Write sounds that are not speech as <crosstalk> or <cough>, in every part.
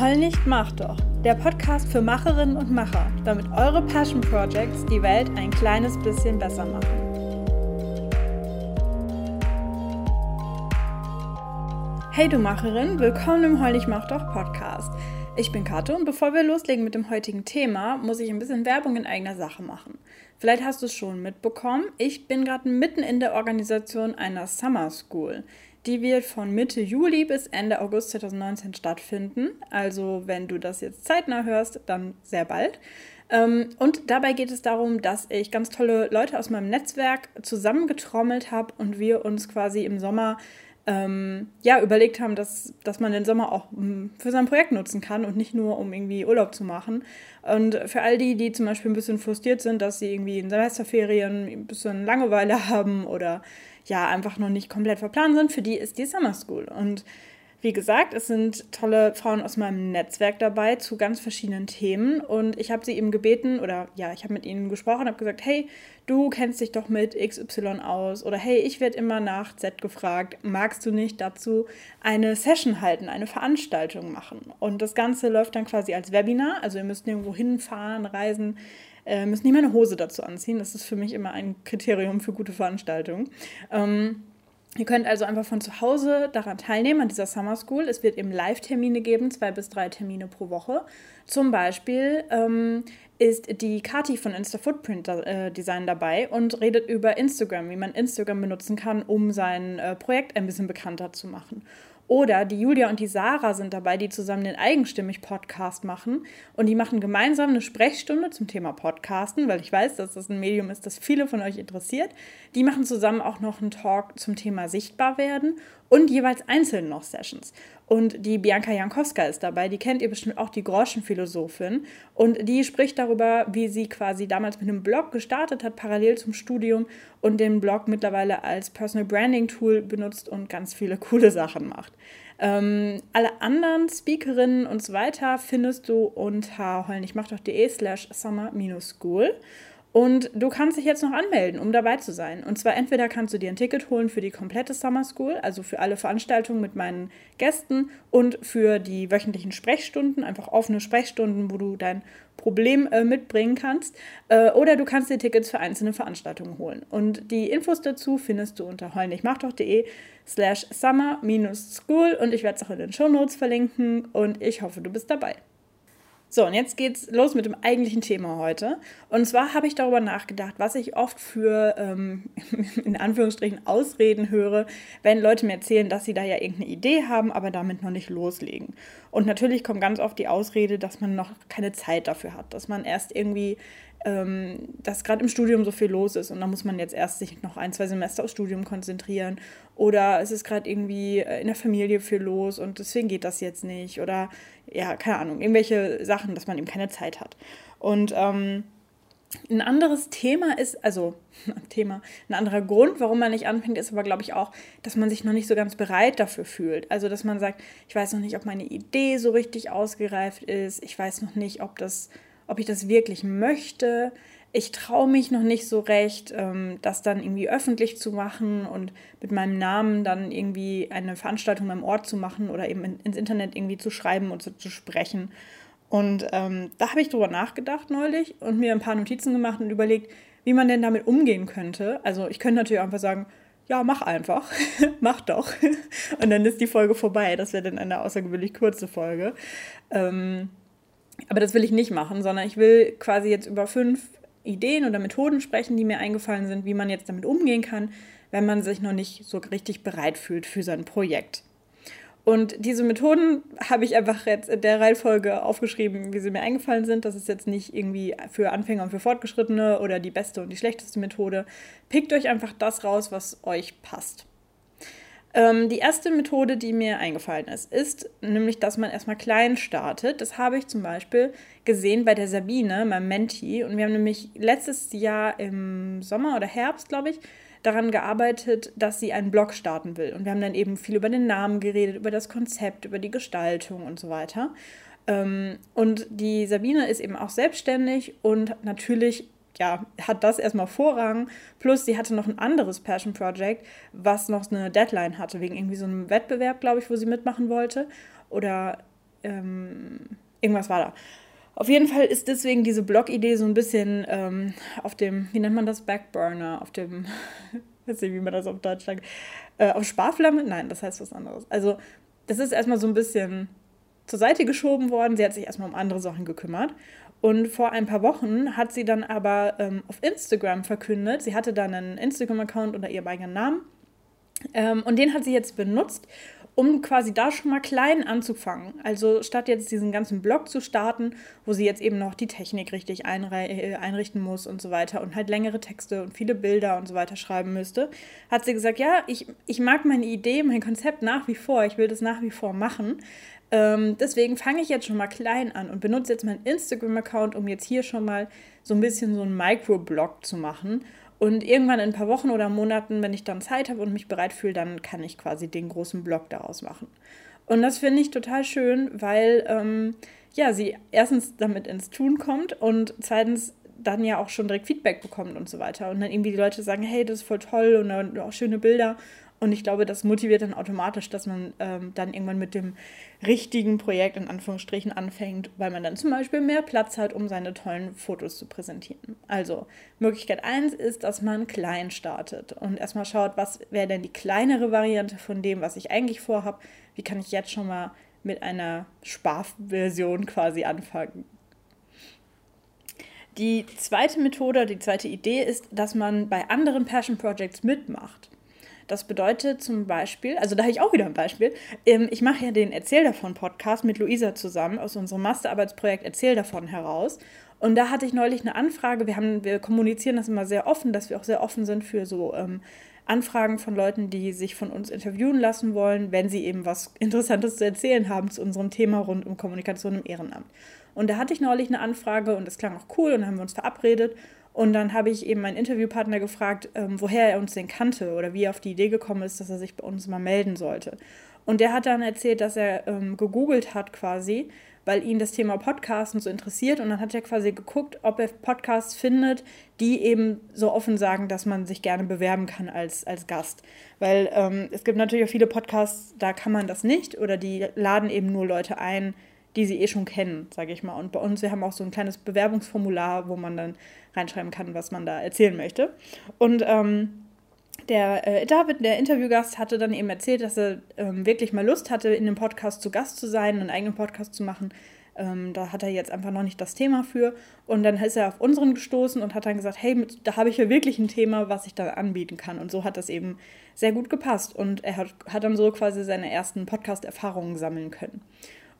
Heul nicht, mach doch. Der Podcast für Macherinnen und Macher, damit eure Passion Projects die Welt ein kleines bisschen besser machen. Hey du Macherin, willkommen im Heul nicht, mach doch Podcast. Ich bin Kato und bevor wir loslegen mit dem heutigen Thema, muss ich ein bisschen Werbung in eigener Sache machen. Vielleicht hast du es schon mitbekommen, ich bin gerade mitten in der Organisation einer Summer School. Die wird von Mitte Juli bis Ende August 2019 stattfinden. Also wenn du das jetzt zeitnah hörst, dann sehr bald. Ähm, und dabei geht es darum, dass ich ganz tolle Leute aus meinem Netzwerk zusammengetrommelt habe und wir uns quasi im Sommer ähm, ja, überlegt haben, dass, dass man den Sommer auch um, für sein Projekt nutzen kann und nicht nur, um irgendwie Urlaub zu machen. Und für all die, die zum Beispiel ein bisschen frustriert sind, dass sie irgendwie in Semesterferien ein bisschen Langeweile <laughs> haben oder ja einfach noch nicht komplett verplant sind, für die ist die Summer School. Und wie gesagt, es sind tolle Frauen aus meinem Netzwerk dabei zu ganz verschiedenen Themen und ich habe sie eben gebeten oder ja, ich habe mit ihnen gesprochen, habe gesagt, hey, du kennst dich doch mit XY aus oder hey, ich werde immer nach Z gefragt, magst du nicht dazu eine Session halten, eine Veranstaltung machen? Und das Ganze läuft dann quasi als Webinar, also ihr müsst irgendwo hinfahren, reisen, äh, müsst nie meine Hose dazu anziehen. Das ist für mich immer ein Kriterium für gute Veranstaltungen. Ähm, Ihr könnt also einfach von zu Hause daran teilnehmen, an dieser Summer School. Es wird eben Live-Termine geben, zwei bis drei Termine pro Woche. Zum Beispiel ähm, ist die Kati von Insta Footprint äh, Design dabei und redet über Instagram, wie man Instagram benutzen kann, um sein äh, Projekt ein bisschen bekannter zu machen. Oder die Julia und die Sarah sind dabei, die zusammen den Eigenstimmig-Podcast machen. Und die machen gemeinsam eine Sprechstunde zum Thema Podcasten, weil ich weiß, dass das ein Medium ist, das viele von euch interessiert. Die machen zusammen auch noch einen Talk zum Thema Sichtbarwerden und jeweils einzeln noch Sessions. Und die Bianca Jankowska ist dabei, die kennt ihr bestimmt auch, die Groschenphilosophin. Und die spricht darüber, wie sie quasi damals mit einem Blog gestartet hat, parallel zum Studium und den Blog mittlerweile als Personal Branding Tool benutzt und ganz viele <laughs> coole Sachen macht. Ähm, alle anderen Speakerinnen und so weiter findest du unter heulnichmachdoch.de slash summer-school. Und du kannst dich jetzt noch anmelden, um dabei zu sein. Und zwar entweder kannst du dir ein Ticket holen für die komplette Summer School, also für alle Veranstaltungen mit meinen Gästen und für die wöchentlichen Sprechstunden, einfach offene Sprechstunden, wo du dein Problem äh, mitbringen kannst. Äh, oder du kannst dir Tickets für einzelne Veranstaltungen holen. Und die Infos dazu findest du unter heulnichmachdoch.de slash summer-school und ich werde es auch in den Show Notes verlinken und ich hoffe, du bist dabei. So, und jetzt geht's los mit dem eigentlichen Thema heute. Und zwar habe ich darüber nachgedacht, was ich oft für, ähm, <laughs> in Anführungsstrichen, Ausreden höre, wenn Leute mir erzählen, dass sie da ja irgendeine Idee haben, aber damit noch nicht loslegen. Und natürlich kommt ganz oft die Ausrede, dass man noch keine Zeit dafür hat, dass man erst irgendwie ähm, dass gerade im Studium so viel los ist und da muss man jetzt erst sich noch ein, zwei Semester aufs Studium konzentrieren oder es ist gerade irgendwie äh, in der Familie viel los und deswegen geht das jetzt nicht oder ja, keine Ahnung, irgendwelche Sachen, dass man eben keine Zeit hat. Und ähm, ein anderes Thema ist, also <laughs> Thema, ein anderer Grund, warum man nicht anfängt, ist aber, glaube ich, auch, dass man sich noch nicht so ganz bereit dafür fühlt. Also, dass man sagt, ich weiß noch nicht, ob meine Idee so richtig ausgereift ist, ich weiß noch nicht, ob das ob ich das wirklich möchte. Ich traue mich noch nicht so recht, ähm, das dann irgendwie öffentlich zu machen und mit meinem Namen dann irgendwie eine Veranstaltung am Ort zu machen oder eben ins Internet irgendwie zu schreiben und zu, zu sprechen. Und ähm, da habe ich drüber nachgedacht neulich und mir ein paar Notizen gemacht und überlegt, wie man denn damit umgehen könnte. Also ich könnte natürlich einfach sagen, ja, mach einfach, <laughs> mach doch. <laughs> und dann ist die Folge vorbei. Das wäre dann eine außergewöhnlich kurze Folge. Ähm, aber das will ich nicht machen, sondern ich will quasi jetzt über fünf Ideen oder Methoden sprechen, die mir eingefallen sind, wie man jetzt damit umgehen kann, wenn man sich noch nicht so richtig bereit fühlt für sein Projekt. Und diese Methoden habe ich einfach jetzt in der Reihenfolge aufgeschrieben, wie sie mir eingefallen sind. Das ist jetzt nicht irgendwie für Anfänger und für Fortgeschrittene oder die beste und die schlechteste Methode. Pickt euch einfach das raus, was euch passt. Ähm, die erste Methode, die mir eingefallen ist, ist nämlich, dass man erstmal klein startet. Das habe ich zum Beispiel gesehen bei der Sabine, meinem Menti. Und wir haben nämlich letztes Jahr im Sommer oder Herbst, glaube ich, daran gearbeitet, dass sie einen Blog starten will. Und wir haben dann eben viel über den Namen geredet, über das Konzept, über die Gestaltung und so weiter. Ähm, und die Sabine ist eben auch selbstständig und natürlich ja, hat das erstmal Vorrang. Plus, sie hatte noch ein anderes Passion Project, was noch eine Deadline hatte, wegen irgendwie so einem Wettbewerb, glaube ich, wo sie mitmachen wollte. Oder ähm, irgendwas war da. Auf jeden Fall ist deswegen diese Blog-Idee so ein bisschen ähm, auf dem, wie nennt man das, Backburner, auf dem, <laughs> weiß nicht, wie man das auf Deutsch sagt, äh, auf Sparflamme? Nein, das heißt was anderes. Also, das ist erstmal so ein bisschen zur Seite geschoben worden. Sie hat sich erstmal um andere Sachen gekümmert. Und vor ein paar Wochen hat sie dann aber ähm, auf Instagram verkündet, sie hatte dann einen Instagram-Account unter ihrem eigenen Namen. Ähm, und den hat sie jetzt benutzt, um quasi da schon mal klein anzufangen. Also statt jetzt diesen ganzen Blog zu starten, wo sie jetzt eben noch die Technik richtig äh, einrichten muss und so weiter und halt längere Texte und viele Bilder und so weiter schreiben müsste, hat sie gesagt, ja, ich, ich mag meine Idee, mein Konzept nach wie vor, ich will das nach wie vor machen. Ähm, deswegen fange ich jetzt schon mal klein an und benutze jetzt meinen Instagram-Account, um jetzt hier schon mal so ein bisschen so einen Microblog zu machen und irgendwann in ein paar Wochen oder Monaten, wenn ich dann Zeit habe und mich bereit fühle, dann kann ich quasi den großen Blog daraus machen. Und das finde ich total schön, weil ähm, ja, sie erstens damit ins Tun kommt und zweitens dann ja auch schon direkt Feedback bekommt und so weiter. Und dann irgendwie die Leute sagen, hey, das ist voll toll und auch schöne Bilder. Und ich glaube, das motiviert dann automatisch, dass man ähm, dann irgendwann mit dem richtigen Projekt in Anführungsstrichen anfängt, weil man dann zum Beispiel mehr Platz hat, um seine tollen Fotos zu präsentieren. Also Möglichkeit 1 ist, dass man klein startet und erstmal schaut, was wäre denn die kleinere Variante von dem, was ich eigentlich vorhabe. Wie kann ich jetzt schon mal mit einer Sparversion quasi anfangen? Die zweite Methode, die zweite Idee ist, dass man bei anderen Passion Projects mitmacht. Das bedeutet zum Beispiel, also da habe ich auch wieder ein Beispiel. Ähm, ich mache ja den Erzähl davon Podcast mit Luisa zusammen aus unserem Masterarbeitsprojekt Erzähl davon heraus. Und da hatte ich neulich eine Anfrage. Wir, haben, wir kommunizieren das immer sehr offen, dass wir auch sehr offen sind für so ähm, Anfragen von Leuten, die sich von uns interviewen lassen wollen, wenn sie eben was Interessantes zu erzählen haben zu unserem Thema rund um Kommunikation im Ehrenamt. Und da hatte ich neulich eine Anfrage und das klang auch cool und haben wir uns verabredet. Und dann habe ich eben meinen Interviewpartner gefragt, ähm, woher er uns denn kannte oder wie er auf die Idee gekommen ist, dass er sich bei uns mal melden sollte. Und der hat dann erzählt, dass er ähm, gegoogelt hat quasi, weil ihn das Thema Podcasten so interessiert. Und dann hat er quasi geguckt, ob er Podcasts findet, die eben so offen sagen, dass man sich gerne bewerben kann als, als Gast. Weil ähm, es gibt natürlich auch viele Podcasts, da kann man das nicht oder die laden eben nur Leute ein, die sie eh schon kennen, sage ich mal. Und bei uns, wir haben auch so ein kleines Bewerbungsformular, wo man dann reinschreiben kann, was man da erzählen möchte. Und ähm, der äh, David, der Interviewgast, hatte dann eben erzählt, dass er ähm, wirklich mal Lust hatte, in dem Podcast zu Gast zu sein, einen eigenen Podcast zu machen. Ähm, da hat er jetzt einfach noch nicht das Thema für. Und dann ist er auf unseren gestoßen und hat dann gesagt, hey, da habe ich ja wirklich ein Thema, was ich da anbieten kann. Und so hat das eben sehr gut gepasst. Und er hat, hat dann so quasi seine ersten Podcast-Erfahrungen sammeln können.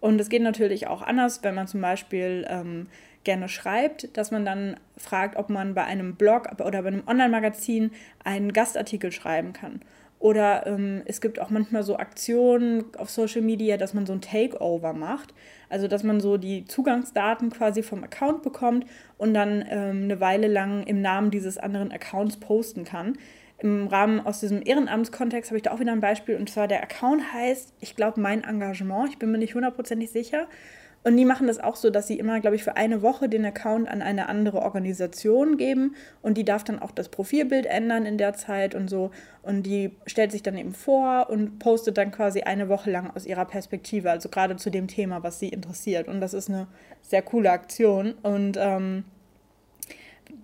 Und es geht natürlich auch anders, wenn man zum Beispiel ähm, gerne schreibt, dass man dann fragt, ob man bei einem Blog oder bei einem Online-Magazin einen Gastartikel schreiben kann. Oder ähm, es gibt auch manchmal so Aktionen auf Social Media, dass man so ein Takeover macht. Also dass man so die Zugangsdaten quasi vom Account bekommt und dann ähm, eine Weile lang im Namen dieses anderen Accounts posten kann. Im Rahmen aus diesem Ehrenamtskontext habe ich da auch wieder ein Beispiel. Und zwar der Account heißt, ich glaube, mein Engagement. Ich bin mir nicht hundertprozentig sicher. Und die machen das auch so, dass sie immer, glaube ich, für eine Woche den Account an eine andere Organisation geben und die darf dann auch das Profilbild ändern in der Zeit und so. Und die stellt sich dann eben vor und postet dann quasi eine Woche lang aus ihrer Perspektive, also gerade zu dem Thema, was sie interessiert. Und das ist eine sehr coole Aktion. Und ähm,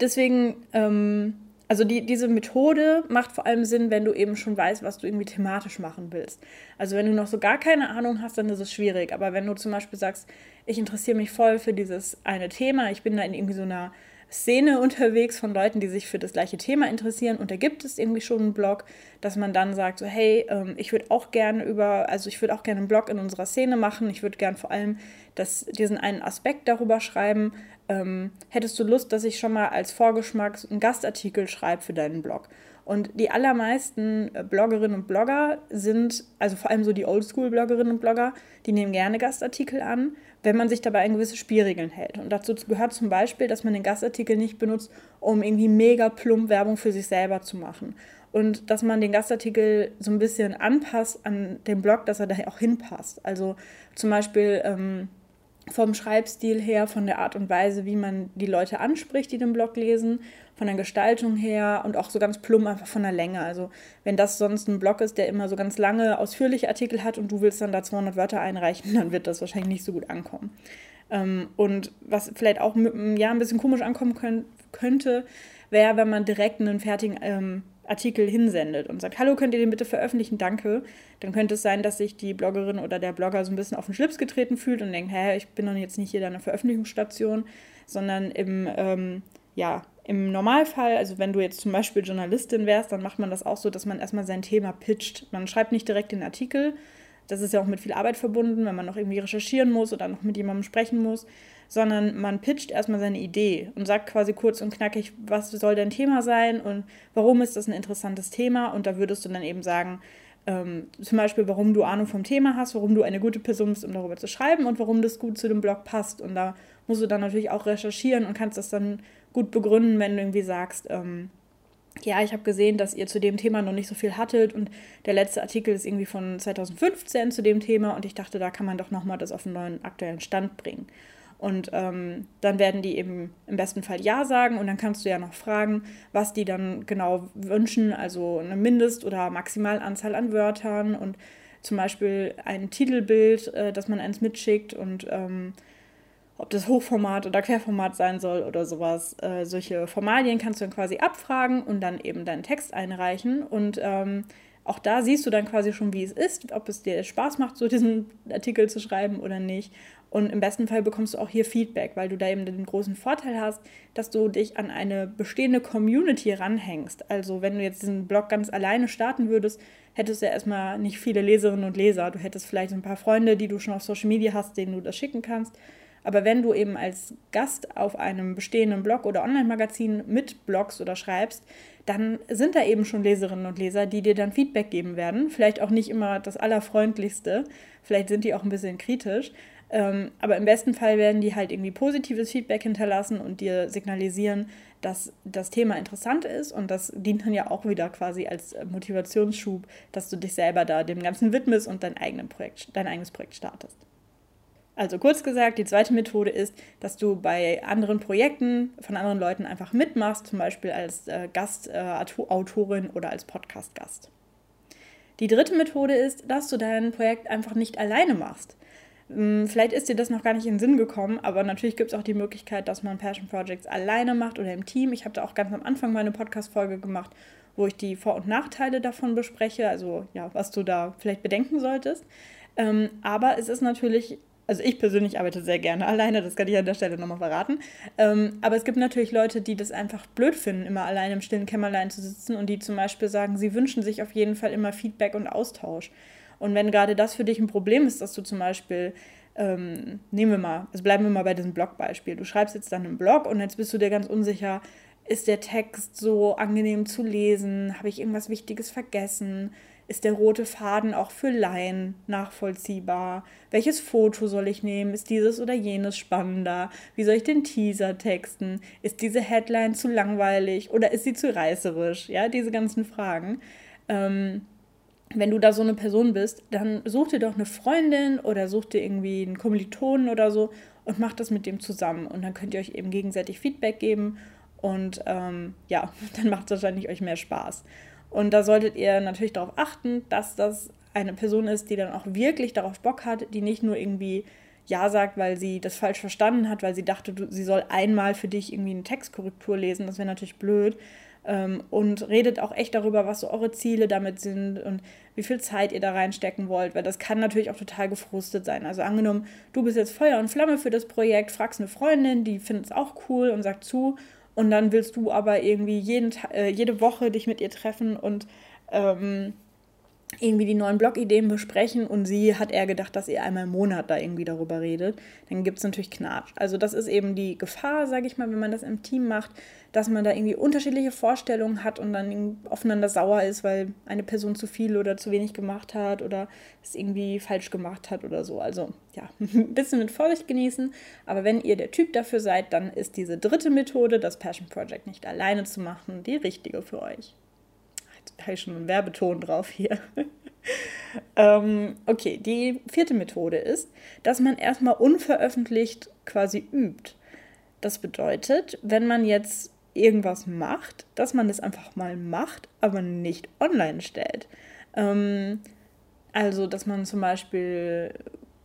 deswegen ähm, also die, diese Methode macht vor allem Sinn, wenn du eben schon weißt, was du irgendwie thematisch machen willst. Also wenn du noch so gar keine Ahnung hast, dann ist es schwierig. Aber wenn du zum Beispiel sagst, ich interessiere mich voll für dieses eine Thema, ich bin da in irgendwie so einer Szene unterwegs von Leuten, die sich für das gleiche Thema interessieren. Und da gibt es irgendwie schon einen Blog, dass man dann sagt, so hey, ähm, ich würde auch gerne über, also ich würde auch gerne einen Blog in unserer Szene machen, ich würde gerne vor allem das, diesen einen Aspekt darüber schreiben, ähm, hättest du Lust, dass ich schon mal als Vorgeschmack einen Gastartikel schreibe für deinen Blog? Und die allermeisten äh, Bloggerinnen und Blogger sind, also vor allem so die Oldschool-Bloggerinnen und Blogger, die nehmen gerne Gastartikel an, wenn man sich dabei an gewisse Spielregeln hält. Und dazu gehört zum Beispiel, dass man den Gastartikel nicht benutzt, um irgendwie mega plump Werbung für sich selber zu machen. Und dass man den Gastartikel so ein bisschen anpasst an den Blog, dass er da auch hinpasst. Also zum Beispiel, ähm, vom Schreibstil her, von der Art und Weise, wie man die Leute anspricht, die den Blog lesen, von der Gestaltung her und auch so ganz plump einfach von der Länge. Also wenn das sonst ein Blog ist, der immer so ganz lange, ausführliche Artikel hat und du willst dann da 200 Wörter einreichen, dann wird das wahrscheinlich nicht so gut ankommen. Ähm, und was vielleicht auch mit, ja, ein bisschen komisch ankommen könnte, wäre, wenn man direkt einen fertigen ähm, Artikel hinsendet und sagt, hallo, könnt ihr den bitte veröffentlichen, danke, dann könnte es sein, dass sich die Bloggerin oder der Blogger so ein bisschen auf den Schlips getreten fühlt und denkt, hä, ich bin doch jetzt nicht hier deine Veröffentlichungsstation, sondern im, ähm, ja, im Normalfall, also wenn du jetzt zum Beispiel Journalistin wärst, dann macht man das auch so, dass man erstmal sein Thema pitcht. Man schreibt nicht direkt den Artikel, das ist ja auch mit viel Arbeit verbunden, wenn man noch irgendwie recherchieren muss oder noch mit jemandem sprechen muss, sondern man pitcht erstmal seine Idee und sagt quasi kurz und knackig, was soll dein Thema sein und warum ist das ein interessantes Thema und da würdest du dann eben sagen, ähm, zum Beispiel, warum du Ahnung vom Thema hast, warum du eine gute Person bist, um darüber zu schreiben und warum das gut zu dem Blog passt. Und da musst du dann natürlich auch recherchieren und kannst das dann gut begründen, wenn du irgendwie sagst, ähm, ja, ich habe gesehen, dass ihr zu dem Thema noch nicht so viel hattet und der letzte Artikel ist irgendwie von 2015 zu dem Thema und ich dachte, da kann man doch nochmal das auf einen neuen aktuellen Stand bringen. Und ähm, dann werden die eben im besten Fall Ja sagen und dann kannst du ja noch fragen, was die dann genau wünschen, also eine Mindest- oder Maximalanzahl an Wörtern und zum Beispiel ein Titelbild, äh, das man eins mitschickt und ähm, ob das Hochformat oder Querformat sein soll oder sowas. Äh, solche Formalien kannst du dann quasi abfragen und dann eben deinen Text einreichen. Und ähm, auch da siehst du dann quasi schon, wie es ist, ob es dir Spaß macht, so <laughs> diesen Artikel zu schreiben oder nicht. Und im besten Fall bekommst du auch hier Feedback, weil du da eben den großen Vorteil hast, dass du dich an eine bestehende Community ranhängst. Also wenn du jetzt diesen Blog ganz alleine starten würdest, hättest du ja erstmal nicht viele Leserinnen und Leser. Du hättest vielleicht ein paar Freunde, die du schon auf Social Media hast, denen du das schicken kannst. Aber wenn du eben als Gast auf einem bestehenden Blog oder Online-Magazin mit Blogs oder schreibst, dann sind da eben schon Leserinnen und Leser, die dir dann Feedback geben werden. Vielleicht auch nicht immer das Allerfreundlichste, vielleicht sind die auch ein bisschen kritisch. Ähm, aber im besten Fall werden die halt irgendwie positives Feedback hinterlassen und dir signalisieren, dass das Thema interessant ist und das dient dann ja auch wieder quasi als Motivationsschub, dass du dich selber da dem Ganzen widmest und dein, eigenen Projekt, dein eigenes Projekt startest. Also kurz gesagt, die zweite Methode ist, dass du bei anderen Projekten von anderen Leuten einfach mitmachst, zum Beispiel als äh, Gastautorin äh, oder als Podcast-Gast. Die dritte Methode ist, dass du dein Projekt einfach nicht alleine machst. Hm, vielleicht ist dir das noch gar nicht in den Sinn gekommen, aber natürlich gibt es auch die Möglichkeit, dass man Passion Projects alleine macht oder im Team. Ich habe da auch ganz am Anfang meine Podcast-Folge gemacht, wo ich die Vor- und Nachteile davon bespreche, also ja, was du da vielleicht bedenken solltest. Ähm, aber es ist natürlich also ich persönlich arbeite sehr gerne <laughs> alleine, das kann ich an der Stelle nochmal verraten. Ähm, aber es gibt natürlich Leute, die das einfach blöd finden, immer alleine im stillen Kämmerlein zu sitzen und die zum Beispiel sagen, sie wünschen sich auf jeden Fall immer Feedback und Austausch. Und wenn gerade das für dich ein Problem ist, dass du zum Beispiel, ähm, nehmen wir mal, also bleiben wir mal bei diesem Blogbeispiel, du schreibst jetzt dann einen Blog und jetzt bist du dir ganz unsicher, ist der Text so angenehm zu lesen? Habe ich irgendwas Wichtiges vergessen? Ist der rote Faden auch für Laien nachvollziehbar? Welches Foto soll ich nehmen? Ist dieses oder jenes spannender? Wie soll ich den Teaser texten? Ist diese Headline zu langweilig oder ist sie zu reißerisch? Ja, diese ganzen Fragen. Ähm, wenn du da so eine Person bist, dann such dir doch eine Freundin oder such dir irgendwie einen Kommilitonen oder so und mach das mit dem zusammen. Und dann könnt ihr euch eben gegenseitig Feedback geben und ähm, ja, <laughs> dann macht es wahrscheinlich euch mehr Spaß. Und da solltet ihr natürlich darauf achten, dass das eine Person ist, die dann auch wirklich darauf Bock hat, die nicht nur irgendwie Ja sagt, weil sie das falsch verstanden hat, weil sie dachte, du, sie soll einmal für dich irgendwie eine Textkorrektur lesen. Das wäre natürlich blöd. Ähm, und redet auch echt darüber, was so eure Ziele damit sind und wie viel Zeit ihr da reinstecken wollt, weil das kann natürlich auch total gefrustet sein. Also angenommen, du bist jetzt Feuer und Flamme für das Projekt, fragst eine Freundin, die findet es auch cool und sagt zu und dann willst du aber irgendwie jeden, äh, jede Woche dich mit ihr treffen und ähm, irgendwie die neuen Blogideen besprechen und sie hat eher gedacht, dass ihr einmal im Monat da irgendwie darüber redet, dann gibt es natürlich Knatsch. Also das ist eben die Gefahr, sage ich mal, wenn man das im Team macht, dass man da irgendwie unterschiedliche Vorstellungen hat und dann aufeinander sauer ist, weil eine Person zu viel oder zu wenig gemacht hat oder es irgendwie falsch gemacht hat oder so. Also ja, <laughs> ein bisschen mit Vorsicht genießen. Aber wenn ihr der Typ dafür seid, dann ist diese dritte Methode, das Passion Project nicht alleine zu machen, die richtige für euch. Habe ich schon einen Werbeton drauf hier. <laughs> ähm, okay, die vierte Methode ist, dass man erstmal unveröffentlicht quasi übt. Das bedeutet, wenn man jetzt irgendwas macht, dass man das einfach mal macht, aber nicht online stellt. Ähm, also, dass man zum Beispiel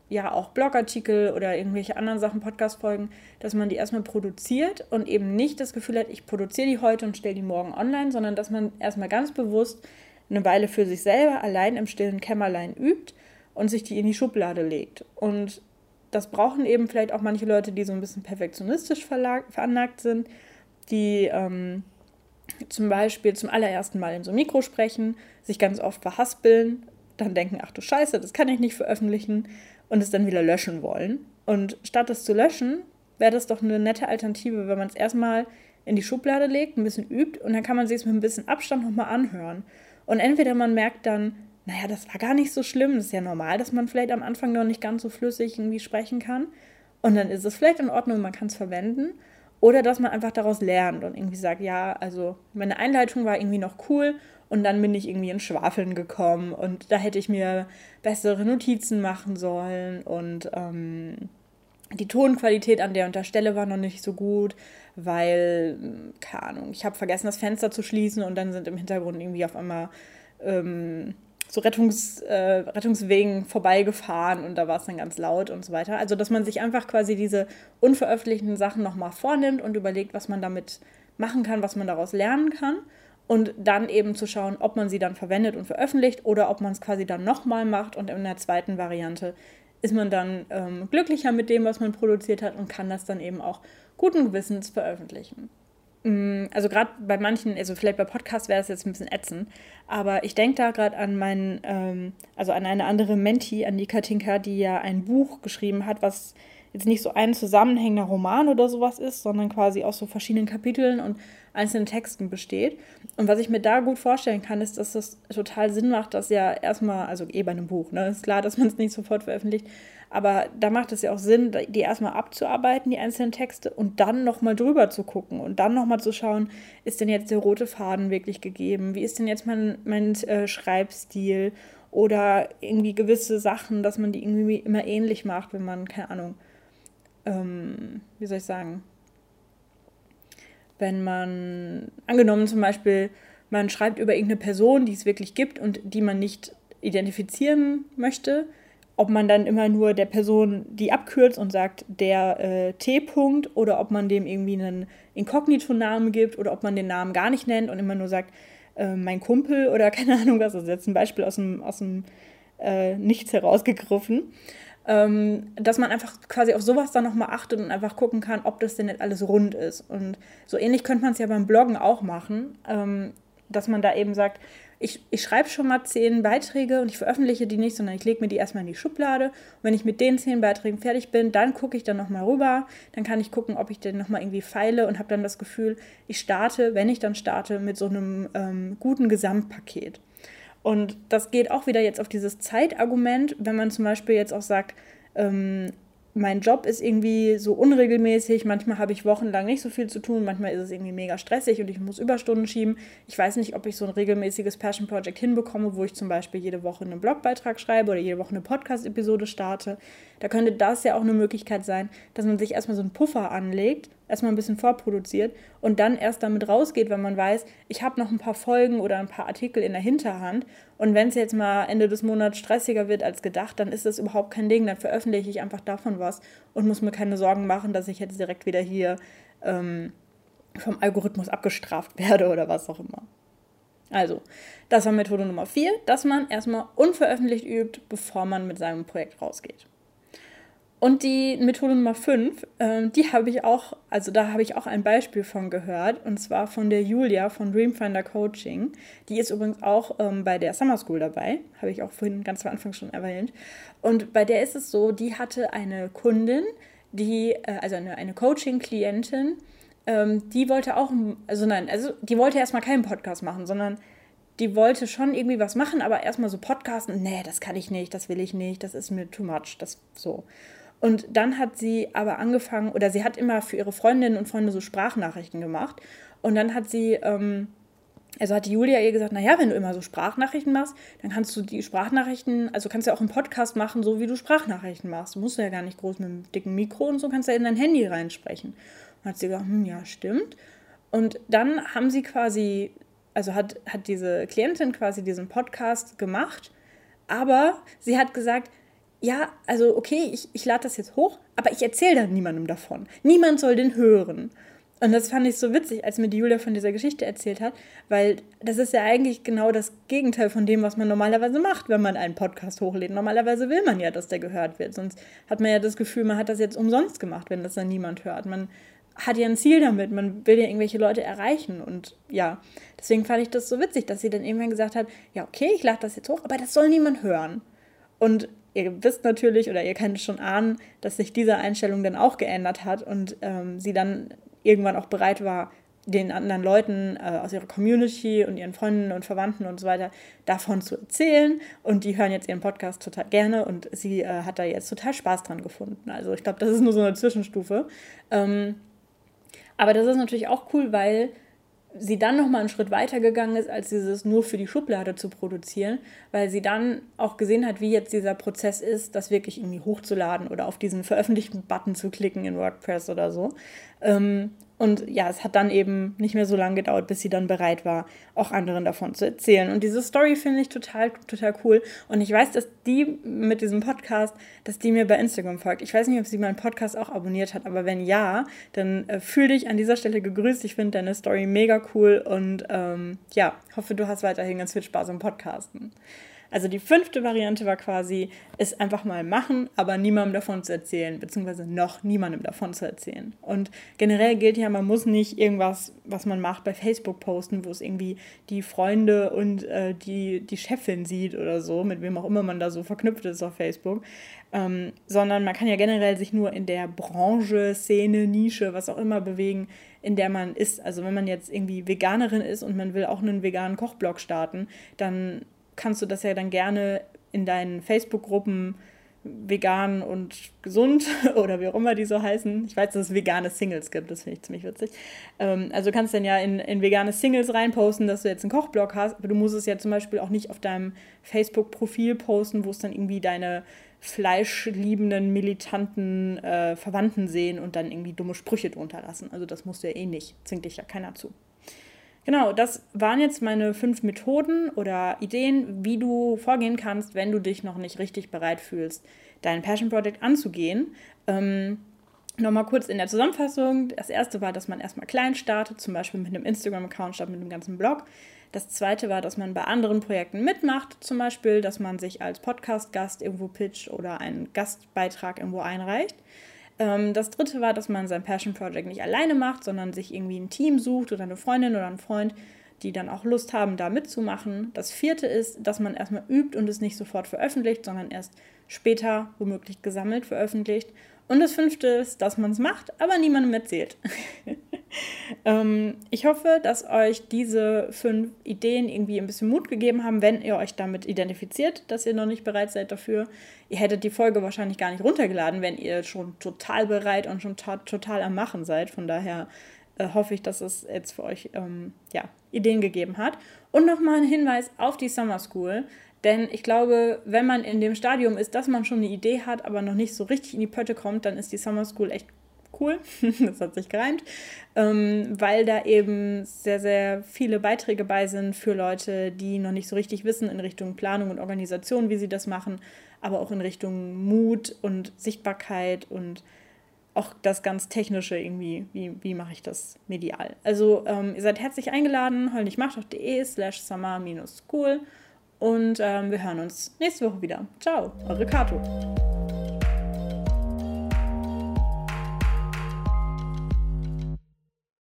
ja auch Blogartikel oder irgendwelche anderen Sachen, Podcast-Folgen, dass man die erstmal produziert und eben nicht das Gefühl hat, ich produziere die heute und stelle die morgen online, sondern dass man erstmal ganz bewusst eine Weile für sich selber allein im stillen Kämmerlein übt und sich die in die Schublade legt. Und das brauchen eben vielleicht auch manche Leute, die so ein bisschen perfektionistisch veranlagt sind, die ähm, zum Beispiel zum allerersten Mal in so ein Mikro sprechen, sich ganz oft verhaspeln, dann denken, ach du Scheiße, das kann ich nicht veröffentlichen und es dann wieder löschen wollen. Und statt es zu löschen, wäre das doch eine nette Alternative, wenn man es erstmal in die Schublade legt, ein bisschen übt und dann kann man sich es mit ein bisschen Abstand nochmal anhören. Und entweder man merkt dann, naja, das war gar nicht so schlimm, das ist ja normal, dass man vielleicht am Anfang noch nicht ganz so flüssig irgendwie sprechen kann. Und dann ist es vielleicht in Ordnung, man kann es verwenden. Oder dass man einfach daraus lernt und irgendwie sagt, ja, also meine Einleitung war irgendwie noch cool und dann bin ich irgendwie in Schwafeln gekommen und da hätte ich mir bessere Notizen machen sollen und ähm, die Tonqualität an der und der Stelle war noch nicht so gut, weil, keine Ahnung, ich habe vergessen, das Fenster zu schließen und dann sind im Hintergrund irgendwie auf einmal ähm, so Rettungs, äh, Rettungswegen vorbeigefahren und da war es dann ganz laut und so weiter. Also, dass man sich einfach quasi diese unveröffentlichten Sachen nochmal vornimmt und überlegt, was man damit machen kann, was man daraus lernen kann. Und dann eben zu schauen, ob man sie dann verwendet und veröffentlicht oder ob man es quasi dann nochmal macht und in der zweiten Variante ist man dann ähm, glücklicher mit dem, was man produziert hat und kann das dann eben auch guten Gewissens veröffentlichen. Mm, also gerade bei manchen, also vielleicht bei Podcasts wäre das jetzt ein bisschen ätzend, aber ich denke da gerade an meinen, ähm, also an eine andere Menti, an die Katinka, die ja ein Buch geschrieben hat, was jetzt nicht so ein zusammenhängender Roman oder sowas ist, sondern quasi aus so verschiedenen Kapiteln und einzelnen Texten besteht. Und was ich mir da gut vorstellen kann, ist, dass das total Sinn macht, dass ja erstmal, also eh bei einem Buch, ne, ist klar, dass man es nicht sofort veröffentlicht, aber da macht es ja auch Sinn, die erstmal abzuarbeiten, die einzelnen Texte, und dann nochmal drüber zu gucken und dann nochmal zu schauen, ist denn jetzt der rote Faden wirklich gegeben? Wie ist denn jetzt mein, mein äh, Schreibstil? Oder irgendwie gewisse Sachen, dass man die irgendwie immer ähnlich macht, wenn man, keine Ahnung, ähm, wie soll ich sagen, wenn man, angenommen zum Beispiel, man schreibt über irgendeine Person, die es wirklich gibt und die man nicht identifizieren möchte, ob man dann immer nur der Person die abkürzt und sagt der äh, T-Punkt oder ob man dem irgendwie einen Inkognito-Namen gibt oder ob man den Namen gar nicht nennt und immer nur sagt äh, mein Kumpel oder <laughs> keine Ahnung was. Also jetzt ein Beispiel aus dem, aus dem äh, Nichts herausgegriffen ähm, dass man einfach quasi auf sowas dann nochmal achtet und einfach gucken kann, ob das denn nicht alles rund ist. Und so ähnlich könnte man es ja beim Bloggen auch machen, ähm, dass man da eben sagt, ich, ich schreibe schon mal zehn Beiträge und ich veröffentliche die nicht, sondern ich lege mir die erstmal in die Schublade. Und wenn ich mit den zehn Beiträgen fertig bin, dann gucke ich dann nochmal rüber. Dann kann ich gucken, ob ich den nochmal irgendwie feile und habe dann das Gefühl, ich starte, wenn ich dann starte, mit so einem ähm, guten Gesamtpaket. Und das geht auch wieder jetzt auf dieses Zeitargument, wenn man zum Beispiel jetzt auch sagt, ähm, mein Job ist irgendwie so unregelmäßig, manchmal habe ich wochenlang nicht so viel zu tun, manchmal ist es irgendwie mega stressig und ich muss Überstunden schieben. Ich weiß nicht, ob ich so ein regelmäßiges Passion Project hinbekomme, wo ich zum Beispiel jede Woche einen Blogbeitrag schreibe oder jede Woche eine Podcast-Episode starte. Da könnte das ja auch eine Möglichkeit sein, dass man sich erstmal so einen Puffer anlegt, erstmal ein bisschen vorproduziert und dann erst damit rausgeht, wenn man weiß, ich habe noch ein paar Folgen oder ein paar Artikel in der Hinterhand und wenn es jetzt mal Ende des Monats stressiger wird als gedacht, dann ist das überhaupt kein Ding, dann veröffentliche ich einfach davon was und muss mir keine Sorgen machen, dass ich jetzt direkt wieder hier ähm, vom Algorithmus abgestraft werde oder was auch immer. Also, das war Methode Nummer 4, dass man erstmal unveröffentlicht übt, bevor man mit seinem Projekt rausgeht. Und die Methode Nummer 5, ähm, die habe ich auch, also da habe ich auch ein Beispiel von gehört, und zwar von der Julia von Dreamfinder Coaching. Die ist übrigens auch ähm, bei der Summer School dabei, habe ich auch vorhin ganz am Anfang schon erwähnt. Und bei der ist es so, die hatte eine Kundin, die, äh, also eine, eine Coaching-Klientin, ähm, die wollte auch, also nein, also die wollte erstmal keinen Podcast machen, sondern die wollte schon irgendwie was machen, aber erstmal so podcasten, nee, das kann ich nicht, das will ich nicht, das ist mir too much, das so. Und dann hat sie aber angefangen, oder sie hat immer für ihre Freundinnen und Freunde so Sprachnachrichten gemacht. Und dann hat sie ähm, also hat die Julia ihr gesagt, naja, wenn du immer so Sprachnachrichten machst, dann kannst du die Sprachnachrichten, also kannst du ja auch einen Podcast machen, so wie du Sprachnachrichten machst. Du musst ja gar nicht groß mit einem dicken Mikro und so, kannst ja in dein Handy reinsprechen. Und hat sie gesagt, hm, ja, stimmt. Und dann haben sie quasi, also hat, hat diese Klientin quasi diesen Podcast gemacht, aber sie hat gesagt, ja, also okay, ich, ich lade das jetzt hoch, aber ich erzähle dann niemandem davon. Niemand soll den hören. Und das fand ich so witzig, als mir die Julia von dieser Geschichte erzählt hat, weil das ist ja eigentlich genau das Gegenteil von dem, was man normalerweise macht, wenn man einen Podcast hochlädt. Normalerweise will man ja, dass der gehört wird, sonst hat man ja das Gefühl, man hat das jetzt umsonst gemacht, wenn das dann niemand hört. Man hat ja ein Ziel damit, man will ja irgendwelche Leute erreichen und ja, deswegen fand ich das so witzig, dass sie dann irgendwann gesagt hat, ja okay, ich lade das jetzt hoch, aber das soll niemand hören. Und ihr wisst natürlich oder ihr könnt schon ahnen, dass sich diese Einstellung dann auch geändert hat und ähm, sie dann irgendwann auch bereit war, den anderen Leuten äh, aus ihrer Community und ihren Freunden und Verwandten und so weiter davon zu erzählen. Und die hören jetzt ihren Podcast total gerne und sie äh, hat da jetzt total Spaß dran gefunden. Also ich glaube, das ist nur so eine Zwischenstufe. Ähm, aber das ist natürlich auch cool, weil sie dann noch mal einen Schritt weiter gegangen ist, als dieses nur für die Schublade zu produzieren, weil sie dann auch gesehen hat, wie jetzt dieser Prozess ist, das wirklich irgendwie hochzuladen oder auf diesen veröffentlichten Button zu klicken in WordPress oder so. Ähm, und ja, es hat dann eben nicht mehr so lange gedauert, bis sie dann bereit war, auch anderen davon zu erzählen. Und diese Story finde ich total, total cool. Und ich weiß, dass die mit diesem Podcast, dass die mir bei Instagram folgt. Ich weiß nicht, ob sie meinen Podcast auch abonniert hat, aber wenn ja, dann äh, fühl dich an dieser Stelle gegrüßt. Ich finde deine Story mega cool und ähm, ja, hoffe, du hast weiterhin ganz viel Spaß im Podcasten. Also die fünfte Variante war quasi, es einfach mal machen, aber niemandem davon zu erzählen, beziehungsweise noch niemandem davon zu erzählen. Und generell gilt ja, man muss nicht irgendwas, was man macht, bei Facebook posten, wo es irgendwie die Freunde und äh, die, die Chefin sieht oder so, mit wem auch immer man da so verknüpft ist auf Facebook. Ähm, sondern man kann ja generell sich nur in der Branche, Szene, Nische, was auch immer bewegen, in der man ist. Also wenn man jetzt irgendwie Veganerin ist und man will auch einen veganen Kochblog starten, dann kannst du das ja dann gerne in deinen Facebook-Gruppen vegan und gesund <laughs> oder wie auch immer die so heißen. Ich weiß, dass es vegane Singles gibt, das finde ich ziemlich witzig. Ähm, also du kannst dann ja in, in vegane Singles reinposten, dass du jetzt einen Kochblog hast, aber du musst es ja zum Beispiel auch nicht auf deinem Facebook-Profil posten, wo es dann irgendwie deine fleischliebenden, militanten äh, Verwandten sehen und dann irgendwie dumme Sprüche drunter lassen. Also das musst du ja eh nicht, zwingt dich ja keiner zu. Genau, das waren jetzt meine fünf Methoden oder Ideen, wie du vorgehen kannst, wenn du dich noch nicht richtig bereit fühlst, dein Passion Project anzugehen. Ähm, Nochmal kurz in der Zusammenfassung. Das erste war, dass man erstmal klein startet, zum Beispiel mit einem Instagram-Account statt mit einem ganzen Blog. Das zweite war, dass man bei anderen Projekten mitmacht, zum Beispiel, dass man sich als Podcast-Gast irgendwo pitcht oder einen Gastbeitrag irgendwo einreicht. Ähm, das dritte war, dass man sein Passion Project nicht alleine macht, sondern sich irgendwie ein Team sucht oder eine Freundin oder einen Freund, die dann auch Lust haben, da mitzumachen. Das vierte ist, dass man erstmal übt und es nicht sofort veröffentlicht, sondern erst später womöglich gesammelt veröffentlicht. Und das fünfte ist, dass man es macht, aber niemandem erzählt. <laughs> ähm, ich hoffe, dass euch diese fünf Ideen irgendwie ein bisschen Mut gegeben haben, wenn ihr euch damit identifiziert, dass ihr noch nicht bereit seid dafür. Ihr hättet die Folge wahrscheinlich gar nicht runtergeladen, wenn ihr schon total bereit und schon total am Machen seid. Von daher äh, hoffe ich, dass es jetzt für euch ähm, ja, Ideen gegeben hat. Und nochmal ein Hinweis auf die Summer School. Denn ich glaube, wenn man in dem Stadium ist, dass man schon eine Idee hat, aber noch nicht so richtig in die Pötte kommt, dann ist die Summer School echt cool. <laughs> das hat sich gereimt. Ähm, weil da eben sehr, sehr viele Beiträge bei sind für Leute, die noch nicht so richtig wissen in Richtung Planung und Organisation, wie sie das machen, aber auch in Richtung Mut und Sichtbarkeit und auch das ganz Technische irgendwie, wie, wie mache ich das medial. Also ähm, ihr seid herzlich eingeladen, heulnichmachtdoch.de slash summer-school und ähm, wir hören uns nächste Woche wieder. Ciao, eure Kato.